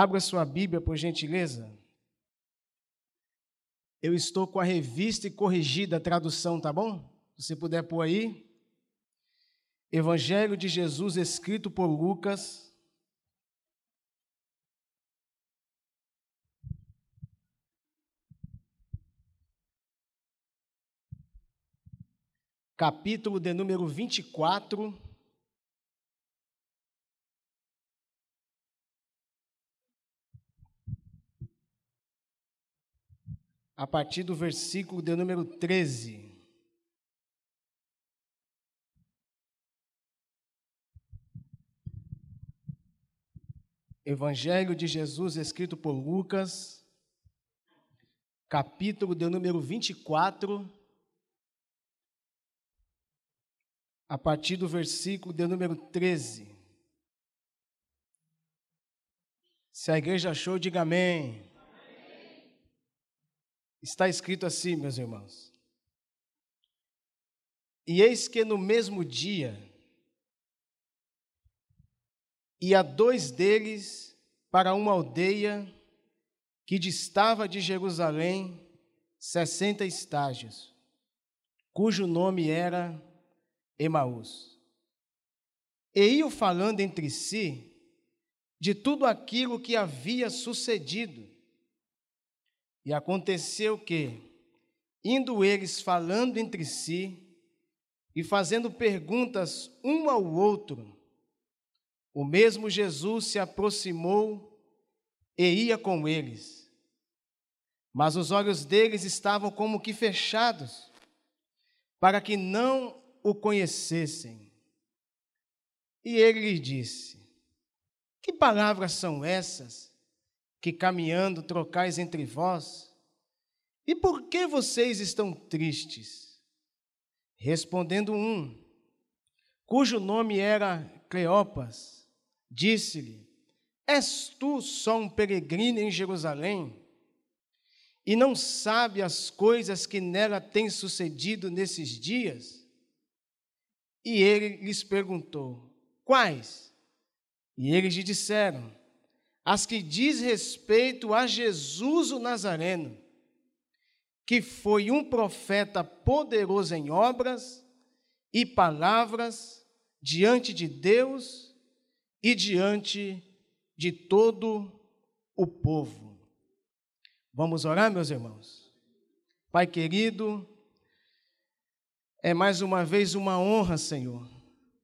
Abra sua Bíblia, por gentileza. Eu estou com a revista e corrigida a tradução, tá bom? Se você puder pôr aí. Evangelho de Jesus escrito por Lucas. Capítulo de número 24. A partir do versículo de número 13. Evangelho de Jesus escrito por Lucas, capítulo de número 24, a partir do versículo de número 13. Se a igreja achou, diga amém. Está escrito assim, meus irmãos. E eis que no mesmo dia ia dois deles para uma aldeia que distava de Jerusalém sessenta estágios, cujo nome era Emaús. E iam falando entre si de tudo aquilo que havia sucedido. E aconteceu que, indo eles falando entre si e fazendo perguntas um ao outro, o mesmo Jesus se aproximou e ia com eles. Mas os olhos deles estavam como que fechados, para que não o conhecessem. E ele lhe disse: Que palavras são essas? Que caminhando trocais entre vós? E por que vocês estão tristes? Respondendo um, cujo nome era Cleopas, disse-lhe: És tu só um peregrino em Jerusalém? E não sabe as coisas que nela têm sucedido nesses dias? E ele lhes perguntou: Quais? E eles lhe disseram: as que diz respeito a Jesus o Nazareno, que foi um profeta poderoso em obras e palavras diante de Deus e diante de todo o povo. Vamos orar, meus irmãos? Pai querido, é mais uma vez uma honra, Senhor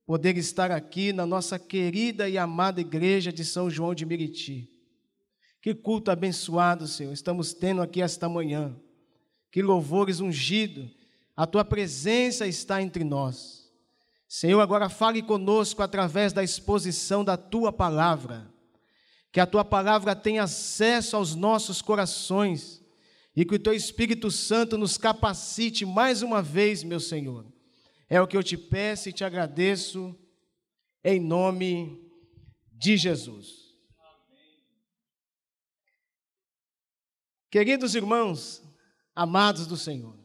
poder estar aqui na nossa querida e amada igreja de São João de Meriti. Que culto abençoado, Senhor, estamos tendo aqui esta manhã. Que louvores ungido, a tua presença está entre nós. Senhor, agora fale conosco através da exposição da tua palavra. Que a tua palavra tenha acesso aos nossos corações e que o teu Espírito Santo nos capacite mais uma vez, meu Senhor é o que eu te peço e te agradeço, em nome de Jesus. Queridos irmãos, amados do Senhor,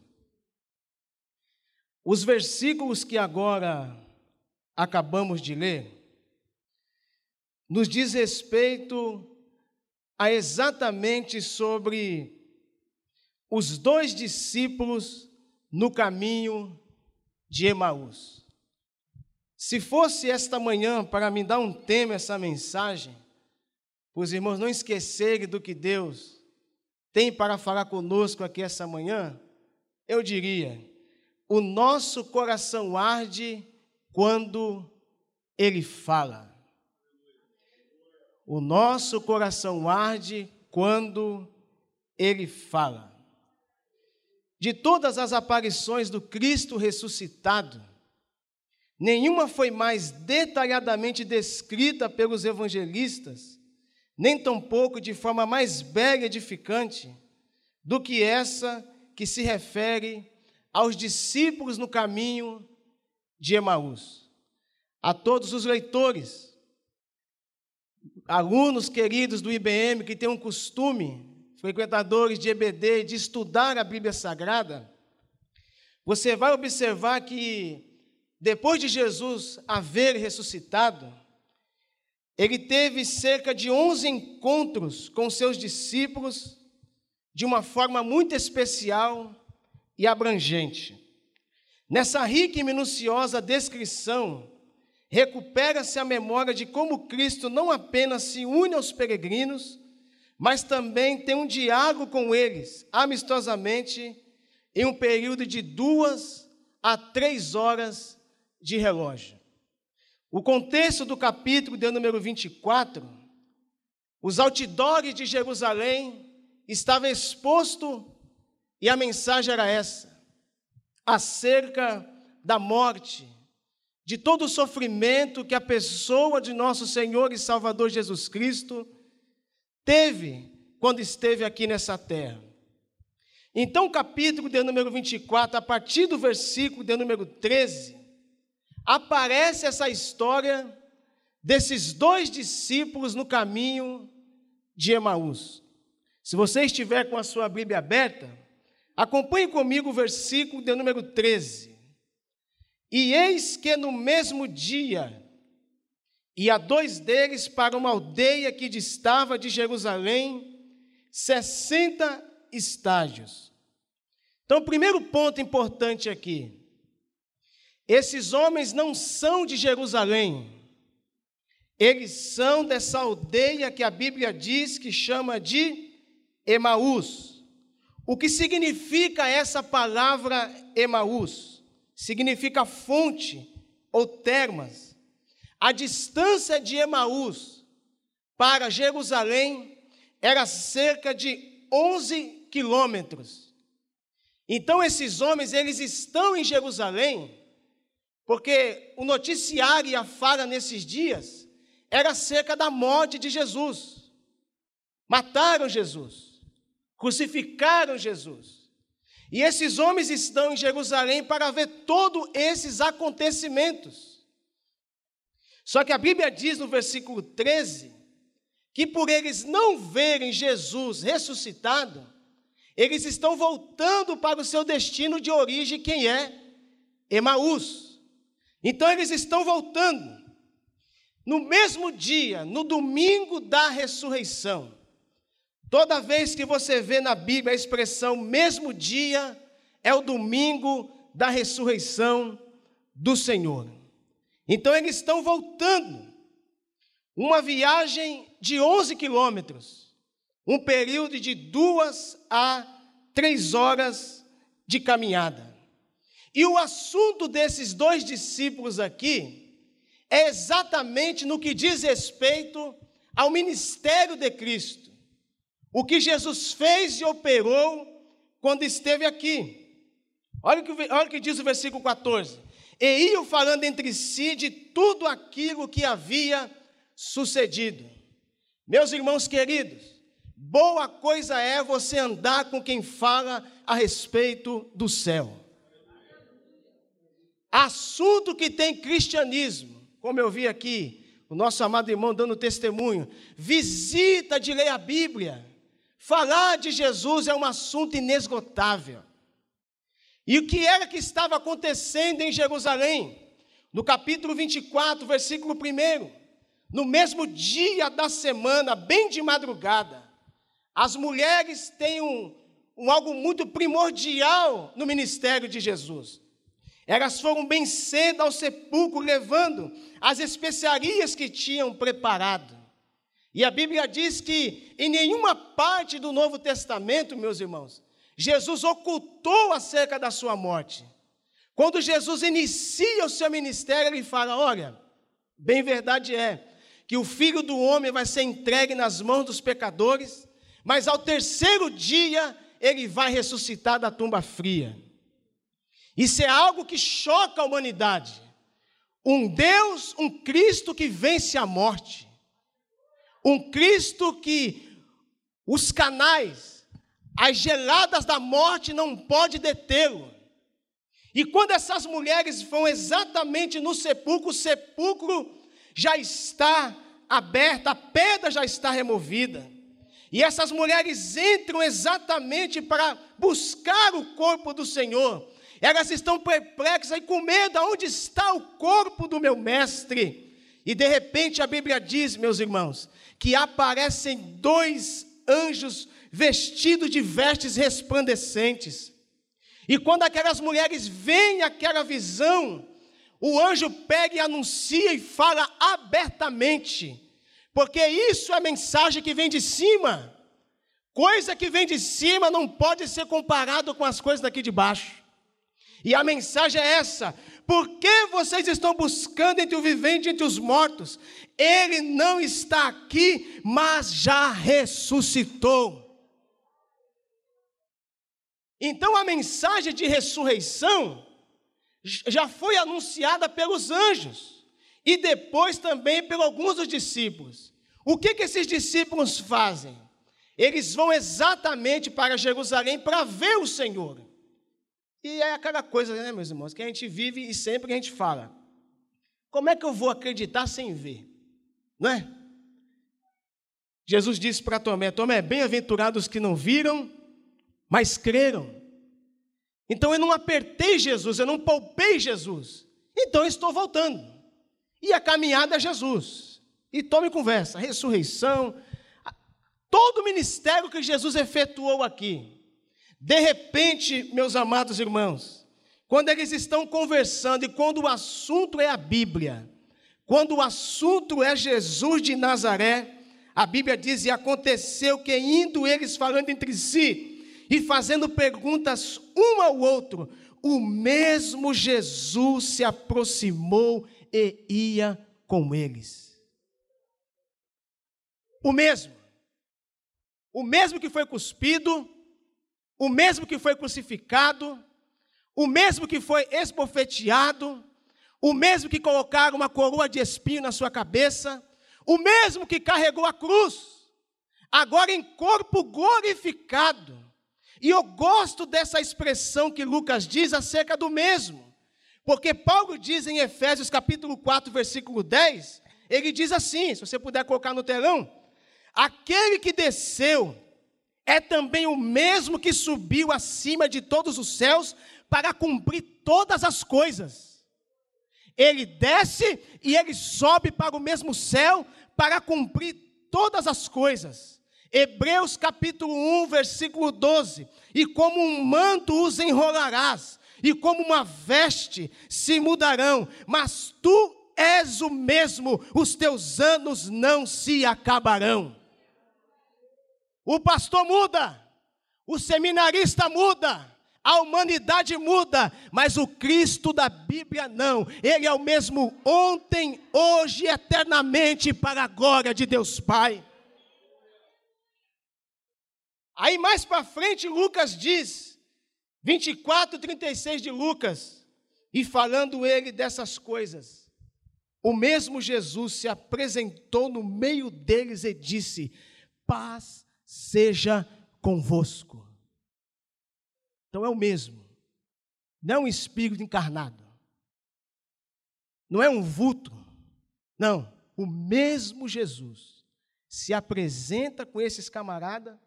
os versículos que agora acabamos de ler, nos diz respeito a exatamente sobre os dois discípulos no caminho de Emaús. Se fosse esta manhã para me dar um tema essa mensagem, os irmãos não esquecerem do que Deus tem para falar conosco aqui essa manhã, eu diria: o nosso coração arde quando Ele fala. O nosso coração arde quando Ele fala. De todas as aparições do Cristo ressuscitado, nenhuma foi mais detalhadamente descrita pelos evangelistas, nem tampouco de forma mais bela e edificante do que essa que se refere aos discípulos no caminho de Emaús. A todos os leitores, alunos queridos do IBM que têm um costume frequentadores de EBD, de estudar a Bíblia Sagrada, você vai observar que depois de Jesus haver ressuscitado, ele teve cerca de 11 encontros com seus discípulos de uma forma muito especial e abrangente. Nessa rica e minuciosa descrição, recupera-se a memória de como Cristo não apenas se une aos peregrinos, mas também tem um diálogo com eles, amistosamente, em um período de duas a três horas de relógio. O contexto do capítulo de número 24, os outdoors de Jerusalém estava exposto e a mensagem era essa: acerca da morte, de todo o sofrimento que a pessoa de nosso Senhor e Salvador Jesus Cristo teve quando esteve aqui nessa terra. Então, capítulo de número 24, a partir do versículo de número 13, aparece essa história desses dois discípulos no caminho de Emaús. Se você estiver com a sua Bíblia aberta, acompanhe comigo o versículo de número 13. E eis que no mesmo dia ia dois deles para uma aldeia que distava de Jerusalém, sessenta estágios. Então, o primeiro ponto importante aqui: esses homens não são de Jerusalém, eles são dessa aldeia que a Bíblia diz que chama de Emaús. O que significa essa palavra Emaús? Significa fonte ou termas. A distância de Emaús para Jerusalém era cerca de 11 quilômetros. Então esses homens, eles estão em Jerusalém, porque o noticiário e a fala nesses dias era acerca da morte de Jesus. Mataram Jesus, crucificaram Jesus. E esses homens estão em Jerusalém para ver todos esses acontecimentos. Só que a Bíblia diz no versículo 13 que por eles não verem Jesus ressuscitado, eles estão voltando para o seu destino de origem, quem é? Emaús. Então eles estão voltando. No mesmo dia, no domingo da ressurreição, toda vez que você vê na Bíblia a expressão mesmo dia, é o domingo da ressurreição do Senhor. Então eles estão voltando. Uma viagem de 11 quilômetros, um período de duas a três horas de caminhada. E o assunto desses dois discípulos aqui é exatamente no que diz respeito ao ministério de Cristo. O que Jesus fez e operou quando esteve aqui. Olha o que, olha o que diz o versículo 14. E iam falando entre si de tudo aquilo que havia sucedido. Meus irmãos queridos, boa coisa é você andar com quem fala a respeito do céu. Assunto que tem cristianismo, como eu vi aqui, o nosso amado irmão dando testemunho, visita de ler a Bíblia. Falar de Jesus é um assunto inesgotável. E o que era que estava acontecendo em Jerusalém? No capítulo 24, versículo 1. No mesmo dia da semana, bem de madrugada, as mulheres têm um, um algo muito primordial no ministério de Jesus. Elas foram bem cedo ao sepulcro, levando as especiarias que tinham preparado. E a Bíblia diz que em nenhuma parte do Novo Testamento, meus irmãos, Jesus ocultou acerca da sua morte. Quando Jesus inicia o seu ministério, ele fala: Olha, bem verdade é, que o filho do homem vai ser entregue nas mãos dos pecadores, mas ao terceiro dia ele vai ressuscitar da tumba fria. Isso é algo que choca a humanidade. Um Deus, um Cristo que vence a morte. Um Cristo que os canais, as geladas da morte não pode detê-lo. E quando essas mulheres vão exatamente no sepulcro, o sepulcro já está aberta, a pedra já está removida. E essas mulheres entram exatamente para buscar o corpo do Senhor. Elas estão perplexas e com medo, onde está o corpo do meu mestre? E de repente a Bíblia diz, meus irmãos, que aparecem dois anjos vestidos de vestes resplandecentes. E quando aquelas mulheres veem aquela visão, o anjo pega e anuncia e fala abertamente, porque isso é mensagem que vem de cima. Coisa que vem de cima não pode ser comparado com as coisas daqui de baixo. E a mensagem é essa: por que vocês estão buscando entre o vivente e entre os mortos? Ele não está aqui, mas já ressuscitou. Então a mensagem de ressurreição já foi anunciada pelos anjos e depois também por alguns dos discípulos. O que, que esses discípulos fazem? Eles vão exatamente para Jerusalém para ver o Senhor. E é aquela coisa, né, meus irmãos, que a gente vive e sempre a gente fala: como é que eu vou acreditar sem ver? Não é? Jesus disse para Tomé: Tomé, bem-aventurados que não viram, mas creram. Então eu não apertei Jesus, eu não poupei Jesus. Então eu estou voltando. E a caminhada é Jesus. E tome conversa, ressurreição, todo o ministério que Jesus efetuou aqui. De repente, meus amados irmãos, quando eles estão conversando e quando o assunto é a Bíblia, quando o assunto é Jesus de Nazaré, a Bíblia diz: E aconteceu que, indo eles falando entre si e fazendo perguntas um ao outro, o mesmo Jesus se aproximou e ia com eles. O mesmo. O mesmo que foi cuspido, o mesmo que foi crucificado, o mesmo que foi esbofeteado, o mesmo que colocaram uma coroa de espinho na sua cabeça, o mesmo que carregou a cruz, agora em corpo glorificado. E eu gosto dessa expressão que Lucas diz acerca do mesmo, porque Paulo diz em Efésios capítulo 4, versículo 10, ele diz assim, se você puder colocar no telão, aquele que desceu é também o mesmo que subiu acima de todos os céus para cumprir todas as coisas. Ele desce e ele sobe para o mesmo céu para cumprir todas as coisas. Hebreus capítulo 1, versículo 12: E como um manto os enrolarás, e como uma veste se mudarão, mas tu és o mesmo, os teus anos não se acabarão. O pastor muda, o seminarista muda, a humanidade muda, mas o Cristo da Bíblia não. Ele é o mesmo ontem, hoje eternamente para a glória de Deus Pai. Aí mais para frente, Lucas diz, 24, 36 de Lucas, e falando ele dessas coisas, o mesmo Jesus se apresentou no meio deles e disse: Paz seja convosco. Então é o mesmo, não é um espírito encarnado, não é um vulto, não, o mesmo Jesus se apresenta com esses camaradas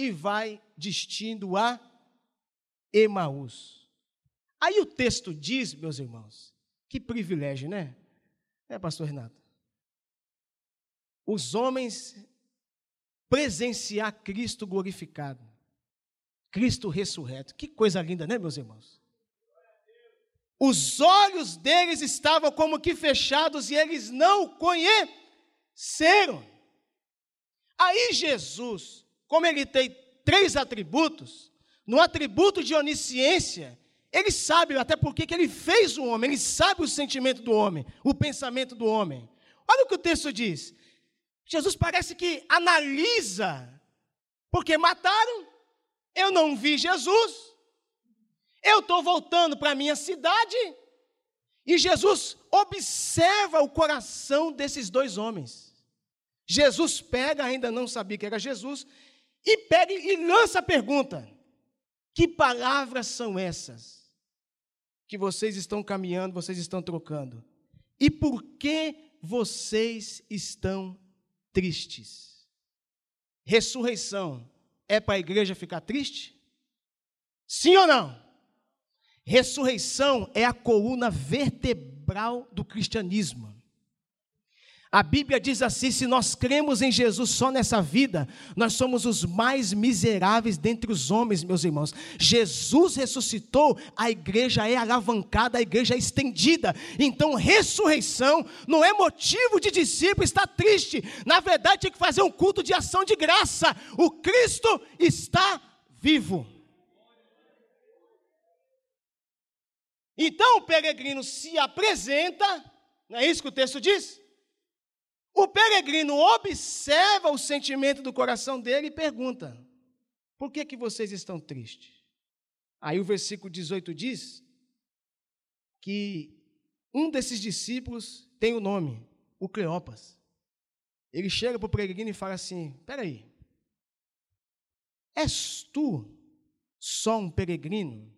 e vai destino a Emaús. Aí o texto diz, meus irmãos, que privilégio, né? É, pastor Renato? Os homens presenciar Cristo glorificado, Cristo ressurreto. Que coisa linda, né, meus irmãos? Os olhos deles estavam como que fechados e eles não o conheceram. Aí Jesus, como ele tem três atributos, no atributo de onisciência, ele sabe até porque que ele fez o homem, ele sabe o sentimento do homem, o pensamento do homem. Olha o que o texto diz: Jesus parece que analisa, porque mataram, eu não vi Jesus, eu estou voltando para a minha cidade, e Jesus observa o coração desses dois homens. Jesus pega, ainda não sabia que era Jesus, e pega e lança a pergunta: que palavras são essas que vocês estão caminhando, vocês estão trocando? E por que vocês estão tristes. Ressurreição é para a igreja ficar triste? Sim ou não? Ressurreição é a coluna vertebral do cristianismo. A Bíblia diz assim: se nós cremos em Jesus só nessa vida, nós somos os mais miseráveis dentre os homens, meus irmãos. Jesus ressuscitou, a igreja é alavancada, a igreja é estendida. Então, ressurreição não é motivo de discípulo estar triste. Na verdade, tem que fazer um culto de ação de graça. O Cristo está vivo. Então, o peregrino se apresenta, não é isso que o texto diz? O peregrino observa o sentimento do coração dele e pergunta: Por que, que vocês estão tristes? Aí o versículo 18 diz que um desses discípulos tem o nome, o Cleopas. Ele chega para o peregrino e fala assim: Peraí, és tu só um peregrino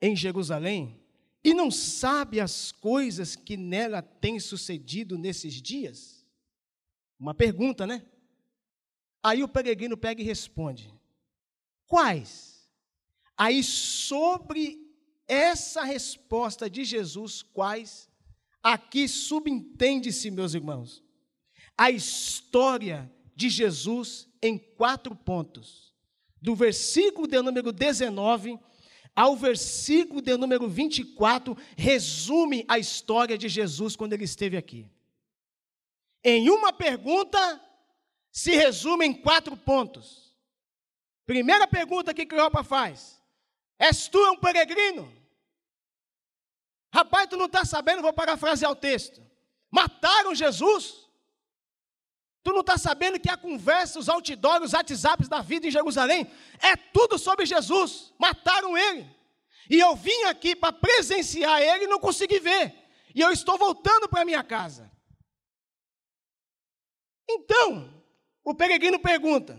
em Jerusalém? E não sabe as coisas que nela têm sucedido nesses dias? Uma pergunta, né? Aí o peregrino pega e responde: Quais? Aí, sobre essa resposta de Jesus, quais? Aqui subentende-se, meus irmãos, a história de Jesus em quatro pontos. Do versículo de número 19 ao versículo de número 24, resume a história de Jesus quando ele esteve aqui. Em uma pergunta, se resume em quatro pontos. Primeira pergunta que Cleopa faz: És tu um peregrino? Rapaz, tu não está sabendo, vou parafrasear o texto. Mataram Jesus? Tu não está sabendo que a conversa, os outdoors, os WhatsApps da vida em Jerusalém, é tudo sobre Jesus. Mataram ele. E eu vim aqui para presenciar ele e não consegui ver. E eu estou voltando para minha casa. Então, o peregrino pergunta: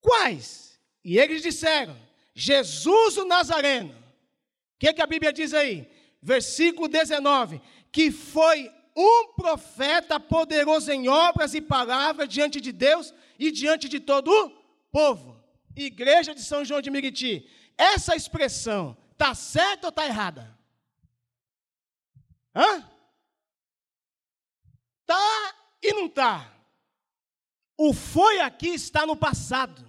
Quais? E eles disseram: Jesus o Nazareno. O que, que a Bíblia diz aí? Versículo 19: Que foi um profeta poderoso em obras e palavras diante de Deus e diante de todo o povo. Igreja de São João de Miriti. Essa expressão está certa ou está errada? Hã? Tá e não tá. O foi aqui está no passado.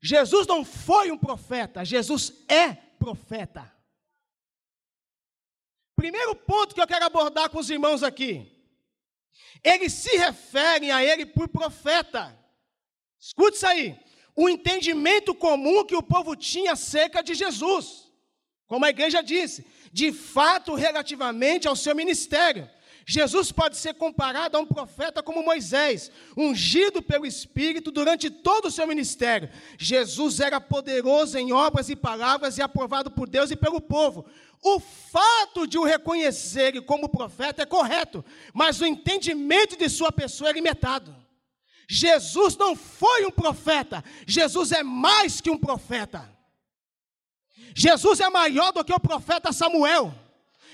Jesus não foi um profeta, Jesus é profeta. Primeiro ponto que eu quero abordar com os irmãos aqui. Eles se referem a ele por profeta. Escute isso aí. O entendimento comum que o povo tinha acerca de Jesus. Como a igreja disse, de fato, relativamente ao seu ministério. Jesus pode ser comparado a um profeta como Moisés, ungido pelo Espírito durante todo o seu ministério. Jesus era poderoso em obras e palavras e aprovado por Deus e pelo povo. O fato de o reconhecer como profeta é correto, mas o entendimento de sua pessoa é limitado. Jesus não foi um profeta, Jesus é mais que um profeta. Jesus é maior do que o profeta Samuel.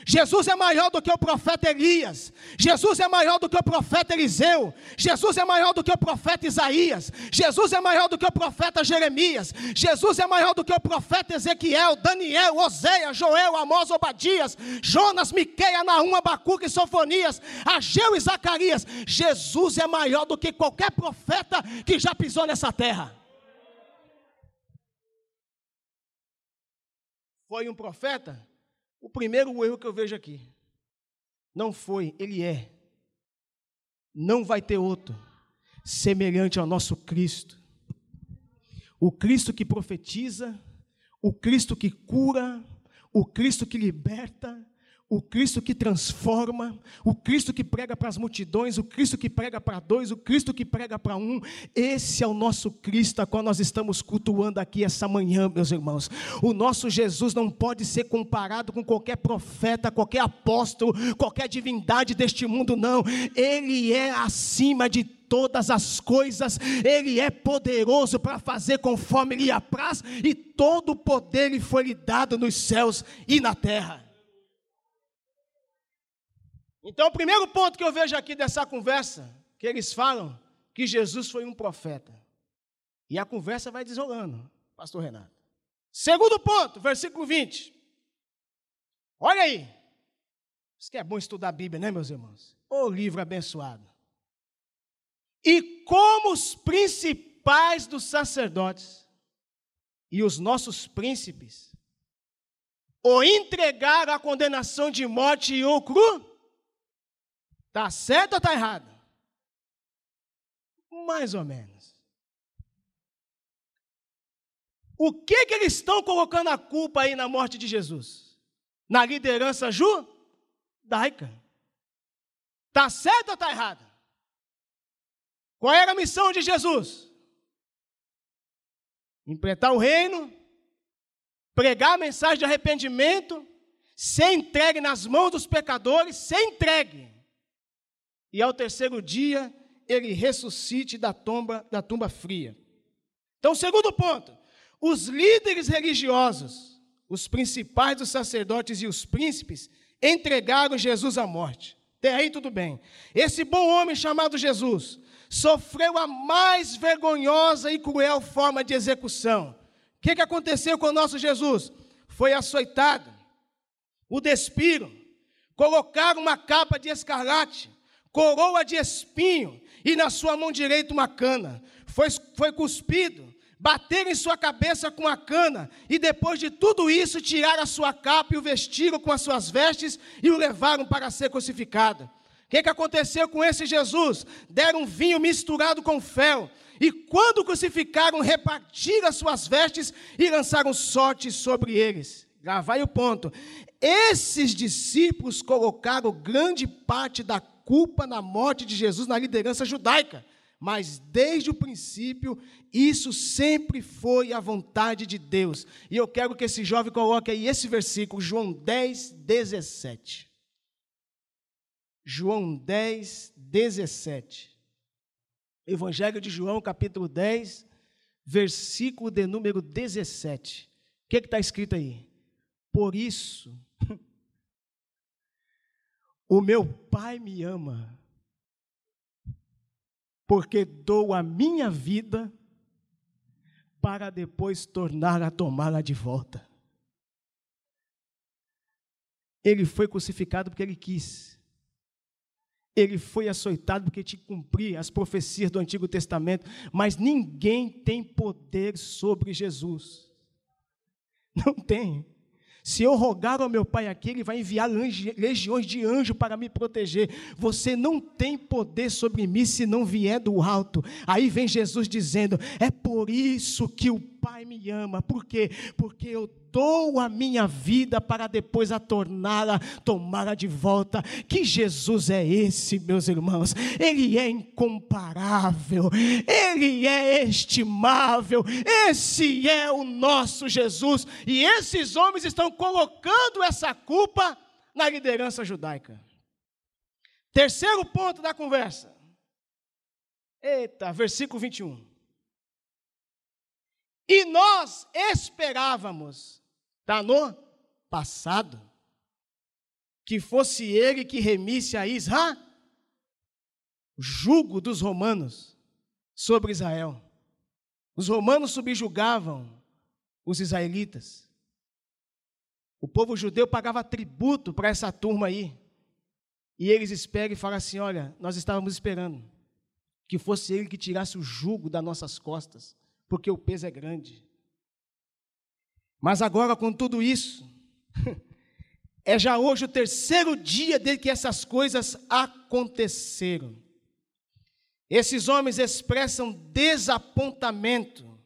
Jesus é maior do que o profeta Elias, Jesus é maior do que o profeta Eliseu, Jesus é maior do que o profeta Isaías, Jesus é maior do que o profeta Jeremias, Jesus é maior do que o profeta Ezequiel, Daniel, Oséias, Joel, Amós, Obadias, Jonas, Miqueia, Naum, Abacuque, Sofonias, Ageu e Zacarias. Jesus é maior do que qualquer profeta que já pisou nessa terra. Foi um profeta? O primeiro erro que eu vejo aqui. Não foi, ele é. Não vai ter outro semelhante ao nosso Cristo. O Cristo que profetiza, o Cristo que cura, o Cristo que liberta, o Cristo que transforma, o Cristo que prega para as multidões, o Cristo que prega para dois, o Cristo que prega para um. Esse é o nosso Cristo a qual nós estamos cultuando aqui essa manhã, meus irmãos. O nosso Jesus não pode ser comparado com qualquer profeta, qualquer apóstolo, qualquer divindade deste mundo, não. Ele é acima de todas as coisas, Ele é poderoso para fazer conforme lhe apraz, e todo o poder lhe foi lhe dado nos céus e na terra. Então, o primeiro ponto que eu vejo aqui dessa conversa, que eles falam que Jesus foi um profeta. E a conversa vai desolando, pastor Renato. Segundo ponto, versículo 20. Olha aí. Isso que é bom estudar a Bíblia, né, meus irmãos? O livro abençoado. E como os principais dos sacerdotes e os nossos príncipes o entregaram à condenação de morte e o cru? Está certo ou está errado? Mais ou menos. O que, que eles estão colocando a culpa aí na morte de Jesus? Na liderança judaica. Está certo ou está errado? Qual era a missão de Jesus? Implementar o reino, pregar a mensagem de arrependimento, ser entregue nas mãos dos pecadores, ser entregue. E ao terceiro dia, ele ressuscite da tumba, da tumba fria. Então, segundo ponto, os líderes religiosos, os principais dos sacerdotes e os príncipes entregaram Jesus à morte. Até aí tudo bem. Esse bom homem chamado Jesus sofreu a mais vergonhosa e cruel forma de execução. O que, que aconteceu com o nosso Jesus? Foi açoitado, o despiram, colocaram uma capa de escarlate, coroa de espinho e na sua mão direita uma cana. Foi, foi cuspido, bateram em sua cabeça com a cana, e depois de tudo isso, tiraram a sua capa e o vestiram com as suas vestes e o levaram para ser crucificado. O que, que aconteceu com esse Jesus? Deram vinho misturado com fel, e quando crucificaram, repartiram as suas vestes e lançaram sorte sobre eles. Lá vai o ponto. Esses discípulos colocaram grande parte da culpa na morte de Jesus na liderança judaica. Mas desde o princípio, isso sempre foi a vontade de Deus. E eu quero que esse jovem coloque aí esse versículo, João 10, 17. João 10, 17. Evangelho de João, capítulo 10, versículo de número 17. O que está escrito aí? Por isso, o meu Pai me ama, porque dou a minha vida para depois tornar a tomá-la de volta. Ele foi crucificado porque ele quis. Ele foi açoitado porque que cumprir as profecias do Antigo Testamento, mas ninguém tem poder sobre Jesus. Não tem. Se eu rogar ao meu Pai aqui, Ele vai enviar legiões de anjos para me proteger. Você não tem poder sobre mim se não vier do alto. Aí vem Jesus dizendo: É por isso que o Pai me ama. Por quê? Porque eu dou a minha vida para depois a torná-la, tomá-la de volta. Que Jesus é esse, meus irmãos? Ele é incomparável, ele é estimável. Esse é o nosso Jesus. E esses homens estão colocando essa culpa na liderança judaica. Terceiro ponto da conversa. Eita, versículo 21. E nós esperávamos Está no passado. Que fosse ele que remisse a Israel o jugo dos romanos sobre Israel. Os romanos subjugavam os israelitas. O povo judeu pagava tributo para essa turma aí. E eles esperam e falam assim: olha, nós estávamos esperando que fosse ele que tirasse o jugo das nossas costas, porque o peso é grande. Mas agora, com tudo isso, é já hoje o terceiro dia desde que essas coisas aconteceram. Esses homens expressam desapontamento.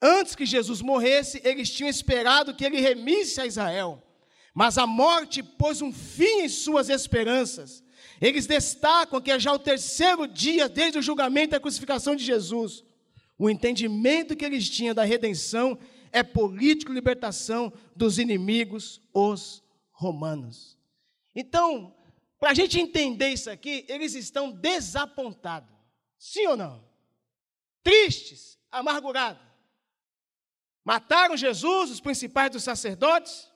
Antes que Jesus morresse, eles tinham esperado que ele remisse a Israel, mas a morte pôs um fim em suas esperanças. Eles destacam que é já o terceiro dia desde o julgamento e a crucificação de Jesus. O entendimento que eles tinham da redenção é político libertação dos inimigos, os romanos. Então, para a gente entender isso aqui, eles estão desapontados. Sim ou não? Tristes, amargurados. Mataram Jesus, os principais dos sacerdotes.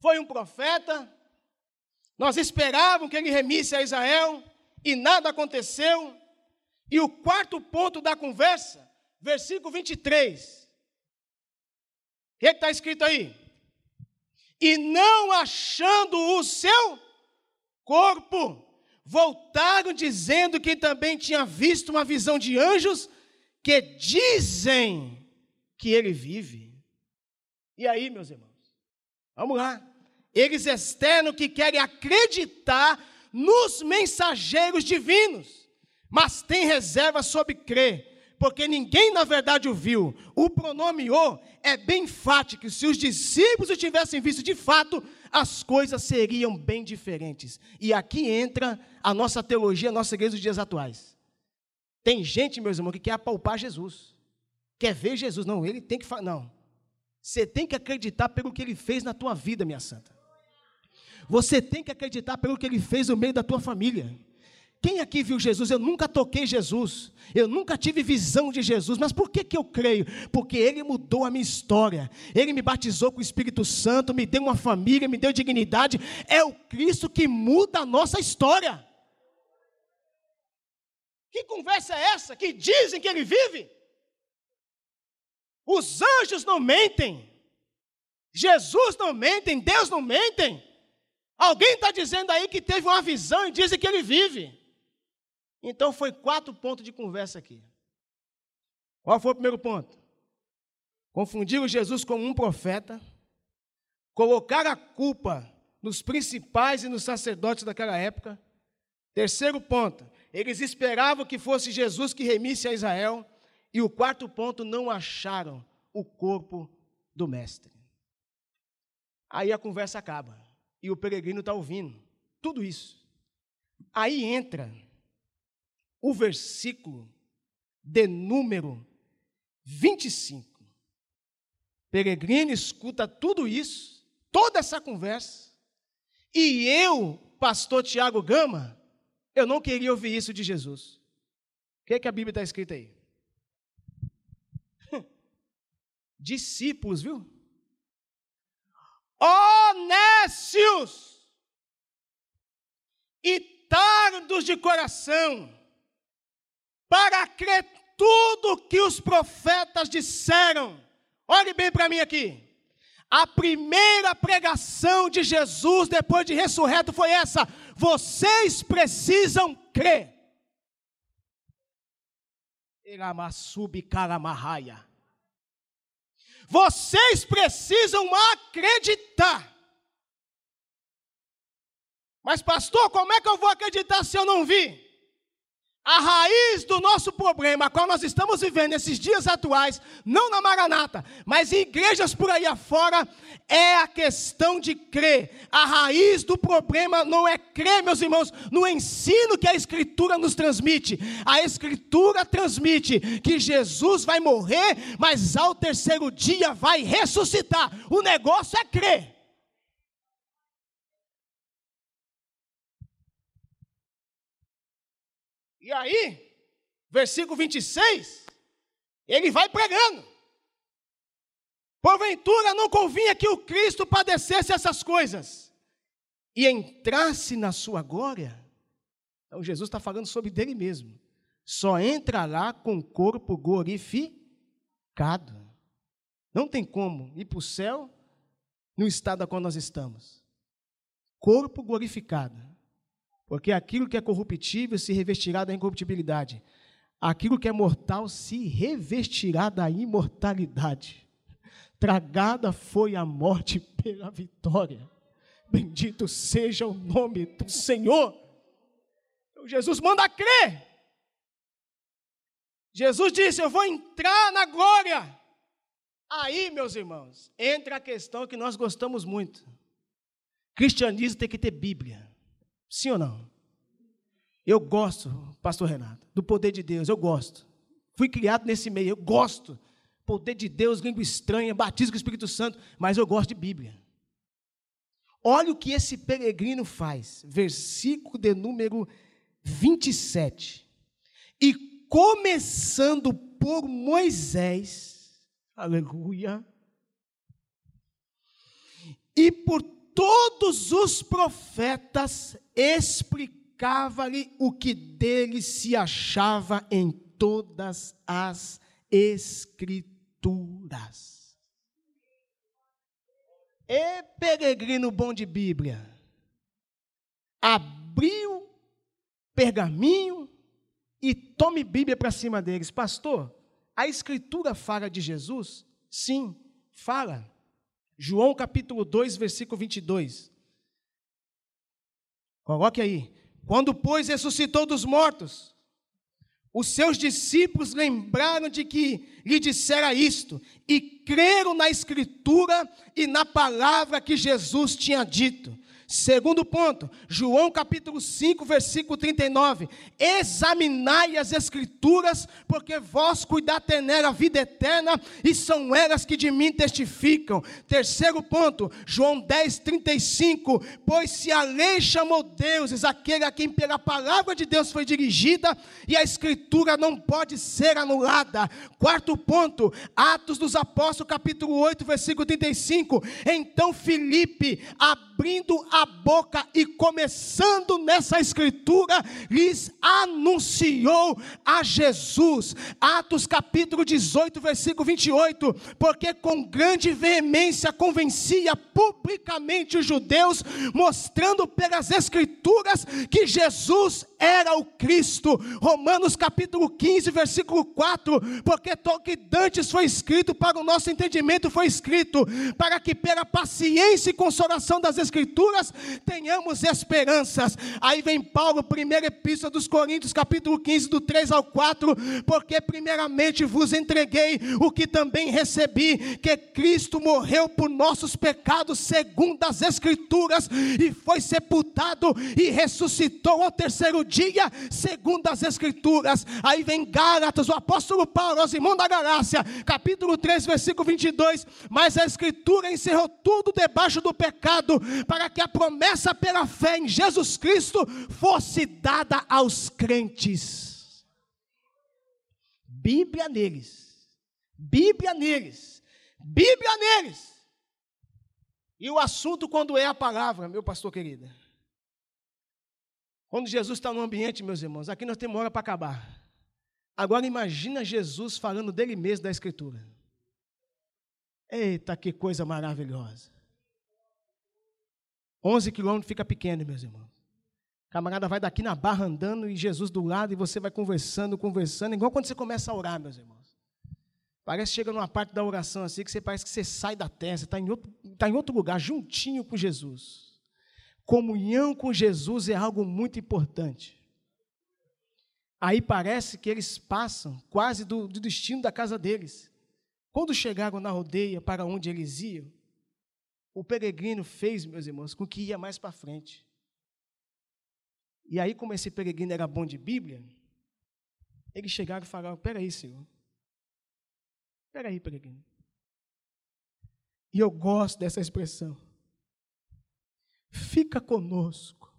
Foi um profeta. Nós esperávamos que ele remisse a Israel e nada aconteceu. E o quarto ponto da conversa, versículo 23. O que está escrito aí? E não achando o seu corpo. Voltaram dizendo que também tinha visto uma visão de anjos que dizem que ele vive. E aí, meus irmãos? Vamos lá. Eles externam que querem acreditar nos mensageiros divinos, mas tem reserva sobre crer, porque ninguém na verdade o viu. O pronome o é bem enfático. Se os discípulos o tivessem visto de fato, as coisas seriam bem diferentes. E aqui entra a nossa teologia, a nossa igreja dos dias atuais. Tem gente, meus irmãos, que quer apalpar Jesus. Quer ver Jesus. Não, ele tem que falar. Não. Você tem que acreditar pelo que ele fez na tua vida, minha santa. Você tem que acreditar pelo que ele fez no meio da tua família. Quem aqui viu Jesus? Eu nunca toquei Jesus, eu nunca tive visão de Jesus, mas por que, que eu creio? Porque Ele mudou a minha história, Ele me batizou com o Espírito Santo, me deu uma família, me deu dignidade. É o Cristo que muda a nossa história. Que conversa é essa que dizem que ele vive? Os anjos não mentem, Jesus não mente, Deus não mentem. Alguém está dizendo aí que teve uma visão e dizem que ele vive. Então foi quatro pontos de conversa aqui. Qual foi o primeiro ponto? Confundiram Jesus com um profeta, colocar a culpa nos principais e nos sacerdotes daquela época. Terceiro ponto, eles esperavam que fosse Jesus que remisse a Israel. E o quarto ponto, não acharam o corpo do Mestre. Aí a conversa acaba. E o peregrino está ouvindo tudo isso. Aí entra o versículo de número 25. Peregrino escuta tudo isso, toda essa conversa, e eu, pastor Tiago Gama, eu não queria ouvir isso de Jesus. O que, é que a Bíblia está escrita aí? Discípulos, viu? Honécios e tardos de coração, para crer tudo que os profetas disseram. Olhe bem para mim aqui. A primeira pregação de Jesus depois de ressurreto foi essa: vocês precisam crer. Vocês precisam acreditar. Mas, pastor, como é que eu vou acreditar se eu não vi? A raiz do nosso problema, a qual nós estamos vivendo nesses dias atuais, não na Maranata, mas em igrejas por aí afora, é a questão de crer. A raiz do problema não é crer, meus irmãos, no ensino que a Escritura nos transmite. A Escritura transmite que Jesus vai morrer, mas ao terceiro dia vai ressuscitar. O negócio é crer. E aí, versículo 26, ele vai pregando. Porventura não convinha que o Cristo padecesse essas coisas e entrasse na sua glória. Então Jesus está falando sobre dele mesmo. Só entrará com o corpo glorificado. Não tem como ir para o céu no estado a qual nós estamos. Corpo glorificado. Porque aquilo que é corruptível se revestirá da incorruptibilidade. Aquilo que é mortal se revestirá da imortalidade. Tragada foi a morte pela vitória. Bendito seja o nome do Senhor. Então, Jesus manda crer. Jesus disse: Eu vou entrar na glória. Aí, meus irmãos, entra a questão que nós gostamos muito. Cristianismo tem que ter Bíblia. Sim ou não? Eu gosto, pastor Renato, do poder de Deus, eu gosto. Fui criado nesse meio, eu gosto. Poder de Deus, língua estranha, batismo com o Espírito Santo, mas eu gosto de Bíblia. Olha o que esse peregrino faz, versículo de número 27. E começando por Moisés, aleluia, e por todos os profetas explicava-lhe o que dele se achava em todas as escrituras. E peregrino bom de Bíblia, abriu pergaminho e tome Bíblia para cima deles. Pastor, a Escritura fala de Jesus? Sim, fala. João capítulo 2, versículo 22. Coloque aí. Quando, pois, ressuscitou dos mortos, os seus discípulos lembraram de que lhe dissera isto e creram na Escritura e na palavra que Jesus tinha dito. Segundo ponto, João capítulo 5, versículo 39. Examinai as escrituras, porque vós cuidar tener a vida eterna, e são elas que de mim testificam. Terceiro ponto, João 10, 35. Pois se a lei chamou deuses, aquele a quem pela palavra de Deus foi dirigida, e a escritura não pode ser anulada. Quarto ponto, Atos dos Apóstolos, capítulo 8, versículo 35. Então Filipe, abrindo a boca e começando nessa escritura, lhes anunciou a Jesus. Atos capítulo 18, versículo 28. Porque com grande veemência convencia publicamente os judeus, mostrando pelas escrituras que Jesus era o Cristo. Romanos capítulo 15, versículo 4. Porque o que dantes foi escrito para o nosso entendimento foi escrito, para que pela paciência e consolação das escrituras tenhamos esperanças. Aí vem Paulo, primeira epístola dos Coríntios, capítulo 15, do 3 ao 4, porque primeiramente vos entreguei o que também recebi, que Cristo morreu por nossos pecados, segundo as escrituras, e foi sepultado e ressuscitou ao terceiro dia, segundo as escrituras. Aí vem Gálatas, o apóstolo Paulo, aos irmãos da Galácia, capítulo 3, versículo 22, mas a escritura encerrou tudo debaixo do pecado, para que a promessa pela fé em Jesus Cristo fosse dada aos crentes. Bíblia neles, Bíblia neles, Bíblia neles. E o assunto, quando é a palavra, meu pastor querido. Quando Jesus está no ambiente, meus irmãos, aqui nós temos hora para acabar. Agora imagina Jesus falando dele mesmo da Escritura. Eita, que coisa maravilhosa. 11 quilômetros fica pequeno, meus irmãos. Camarada vai daqui na barra andando e Jesus do lado e você vai conversando, conversando, igual quando você começa a orar, meus irmãos. Parece que chega numa parte da oração assim que você parece que você sai da terra, você está em, está em outro lugar, juntinho com Jesus. Comunhão com Jesus é algo muito importante. Aí parece que eles passam quase do, do destino da casa deles. Quando chegaram na rodeia para onde eles iam, o peregrino fez, meus irmãos, com que ia mais para frente. E aí, como esse peregrino era bom de Bíblia, eles chegaram e falaram: Peraí, Senhor. Peraí, peregrino. E eu gosto dessa expressão. Fica conosco.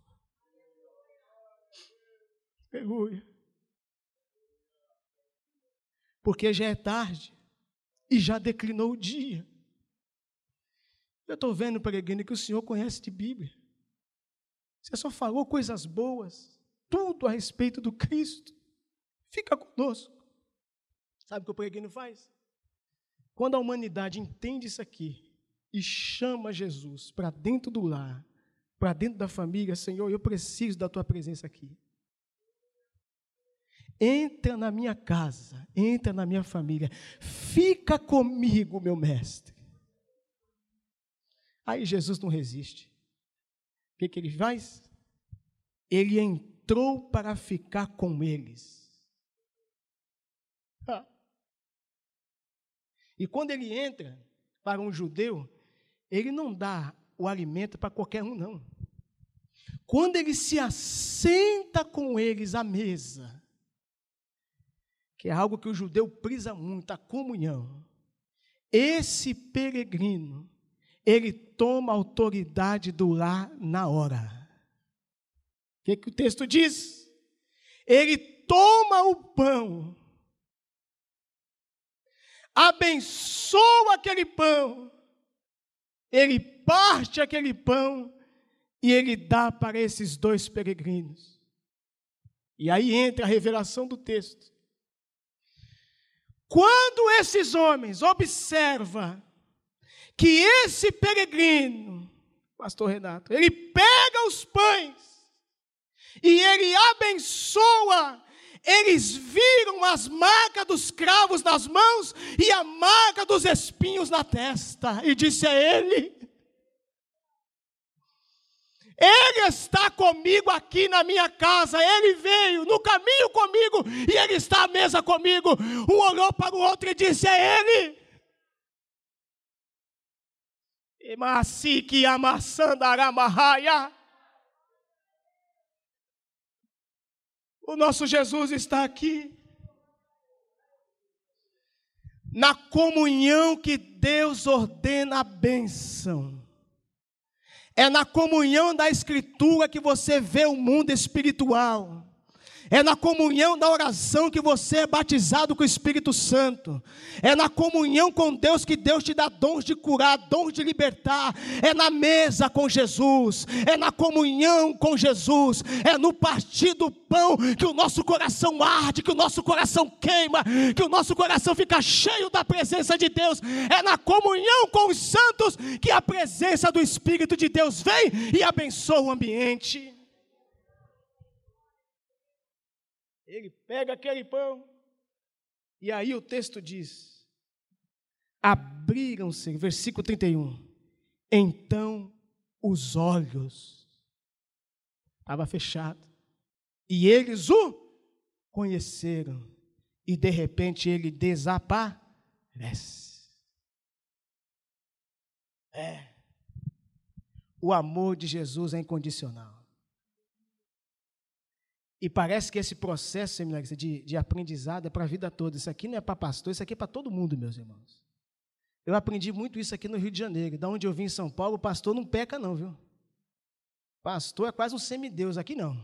Aleluia. Porque já é tarde e já declinou o dia. Eu estou vendo, peregrino, que o Senhor conhece de Bíblia. Você só falou coisas boas, tudo a respeito do Cristo. Fica conosco. Sabe o que o peregrino faz? Quando a humanidade entende isso aqui e chama Jesus para dentro do lar, para dentro da família, Senhor, eu preciso da tua presença aqui. Entra na minha casa, entra na minha família, fica comigo, meu mestre. Aí Jesus não resiste. O que, que ele faz? Ele entrou para ficar com eles. Ah. E quando ele entra para um judeu, ele não dá o alimento para qualquer um, não. Quando ele se assenta com eles à mesa, que é algo que o judeu prisa muito, a comunhão, esse peregrino, ele toma autoridade do lar na hora. O que, que o texto diz? Ele toma o pão, abençoa aquele pão, ele parte aquele pão e ele dá para esses dois peregrinos. E aí entra a revelação do texto. Quando esses homens observam que esse peregrino, pastor Renato, ele pega os pães e ele abençoa, eles viram as marcas dos cravos nas mãos e a marca dos espinhos na testa, e disse a ele: Ele está comigo aqui na minha casa, ele veio no caminho comigo e ele está à mesa comigo. Um olhou para o outro e disse: É ele. Emasiki amassandaramahaya. O nosso Jesus está aqui. Na comunhão que Deus ordena a bênção. É na comunhão da Escritura que você vê o mundo espiritual. É na comunhão da oração que você é batizado com o Espírito Santo. É na comunhão com Deus que Deus te dá dons de curar, dons de libertar. É na mesa com Jesus. É na comunhão com Jesus. É no partir do pão que o nosso coração arde, que o nosso coração queima, que o nosso coração fica cheio da presença de Deus. É na comunhão com os santos que a presença do Espírito de Deus vem e abençoa o ambiente. Ele pega aquele pão, e aí o texto diz: abriram-se, versículo 31. Então os olhos, estava fechado, e eles o conheceram, e de repente ele desaparece. É, o amor de Jesus é incondicional. E parece que esse processo seminarista de, de aprendizado é para a vida toda. Isso aqui não é para pastor, isso aqui é para todo mundo, meus irmãos. Eu aprendi muito isso aqui no Rio de Janeiro. Da onde eu vim em São Paulo, o pastor não peca, não, viu? Pastor é quase um semideus. Aqui não.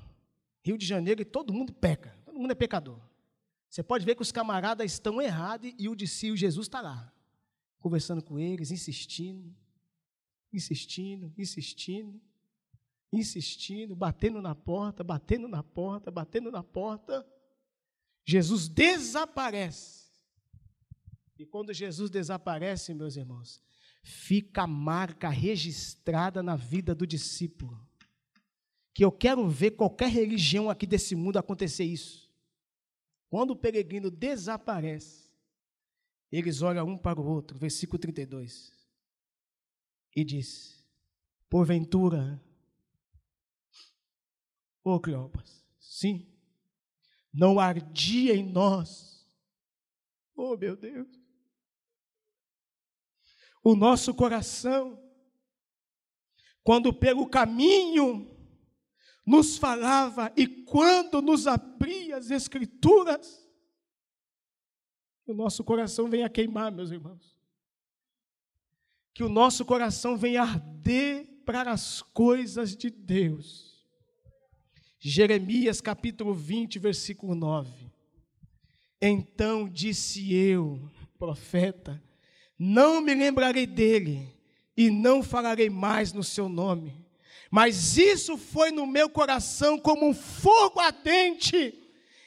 Rio de Janeiro, todo mundo peca. Todo mundo é pecador. Você pode ver que os camaradas estão errados e o discípulo Jesus está lá, conversando com eles, insistindo, insistindo, insistindo insistindo, batendo na porta, batendo na porta, batendo na porta. Jesus desaparece. E quando Jesus desaparece, meus irmãos, fica a marca registrada na vida do discípulo. Que eu quero ver qualquer religião aqui desse mundo acontecer isso. Quando o peregrino desaparece, eles olham um para o outro, versículo 32, e diz: Porventura, Ô oh, Cleopas, sim, não ardia em nós. Oh, meu Deus. O nosso coração, quando pelo caminho nos falava e quando nos abria as Escrituras, o nosso coração vem a queimar, meus irmãos. Que o nosso coração venha arder para as coisas de Deus. Jeremias capítulo 20, versículo 9. Então disse eu, profeta, não me lembrarei dele e não falarei mais no seu nome. Mas isso foi no meu coração como um fogo ardente,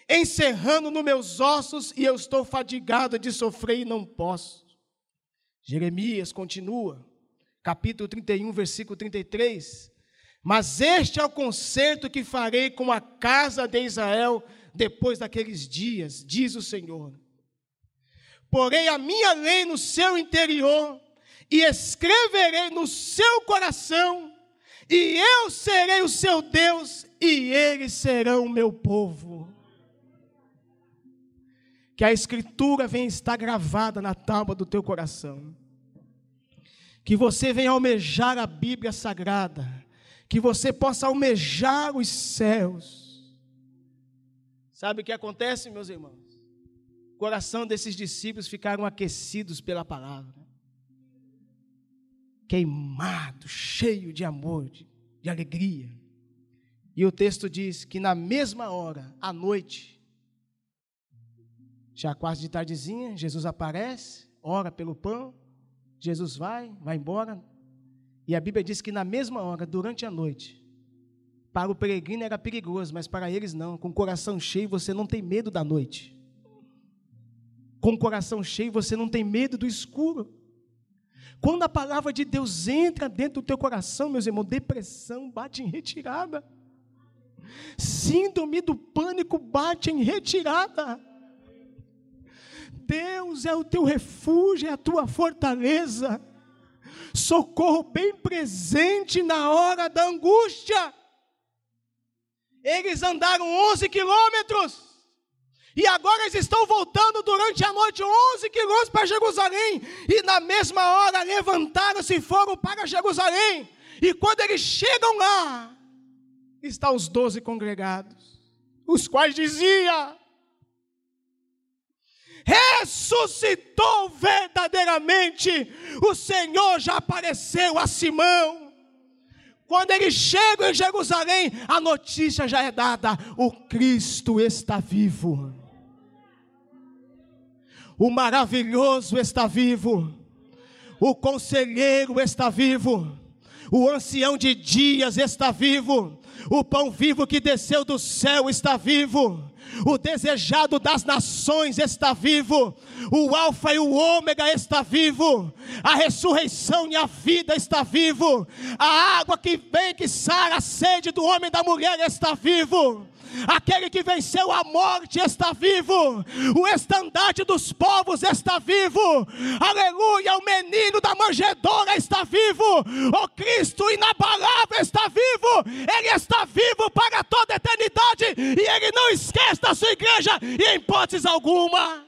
encerrando nos meus ossos, e eu estou fadigado de sofrer e não posso. Jeremias continua, capítulo 31, versículo 33. Mas este é o concerto que farei com a casa de Israel depois daqueles dias, diz o Senhor. Porei a minha lei no seu interior e escreverei no seu coração, e eu serei o seu Deus e eles serão o meu povo. Que a Escritura venha estar gravada na tábua do teu coração. Que você venha almejar a Bíblia Sagrada que você possa almejar os céus. Sabe o que acontece, meus irmãos? O coração desses discípulos ficaram aquecidos pela palavra, queimado, cheio de amor, de, de alegria. E o texto diz que na mesma hora, à noite, já quase de tardezinha, Jesus aparece, ora pelo pão, Jesus vai, vai embora, e a Bíblia diz que na mesma hora, durante a noite, para o peregrino era perigoso, mas para eles não. Com o coração cheio, você não tem medo da noite. Com o coração cheio, você não tem medo do escuro. Quando a palavra de Deus entra dentro do teu coração, meus irmãos, depressão bate em retirada. Síndrome do pânico bate em retirada. Deus é o teu refúgio, é a tua fortaleza. Socorro bem presente na hora da angústia. Eles andaram 11 quilômetros. E agora eles estão voltando durante a noite 11 quilômetros para Jerusalém. E na mesma hora levantaram-se e foram para Jerusalém. E quando eles chegam lá, estão os doze congregados, os quais dizia: ressuscitou verdadeiramente, o Senhor já apareceu a Simão. Quando eles chegam em Jerusalém, a notícia já é dada: o Cristo está vivo. O maravilhoso está vivo. O conselheiro está vivo. O ancião de dias está vivo. O pão vivo que desceu do céu está vivo. O desejado das nações está vivo. O Alfa e o Ômega está vivo. A ressurreição e a vida está vivo. A água que vem que sara a sede do homem e da mulher está vivo aquele que venceu a morte está vivo, o estandarte dos povos está vivo, aleluia, o menino da manjedoura está vivo, o Cristo inabalável está vivo, ele está vivo para toda a eternidade e ele não esquece da sua igreja e em hipótese alguma.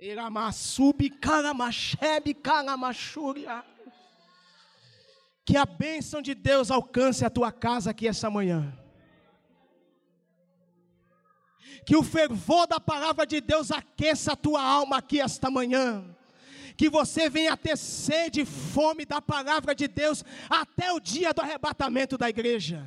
Iramasubi karamashebe karamashúria. Que a bênção de Deus alcance a tua casa aqui essa manhã. Que o fervor da palavra de Deus aqueça a tua alma aqui esta manhã. Que você venha ter sede e fome da palavra de Deus até o dia do arrebatamento da igreja.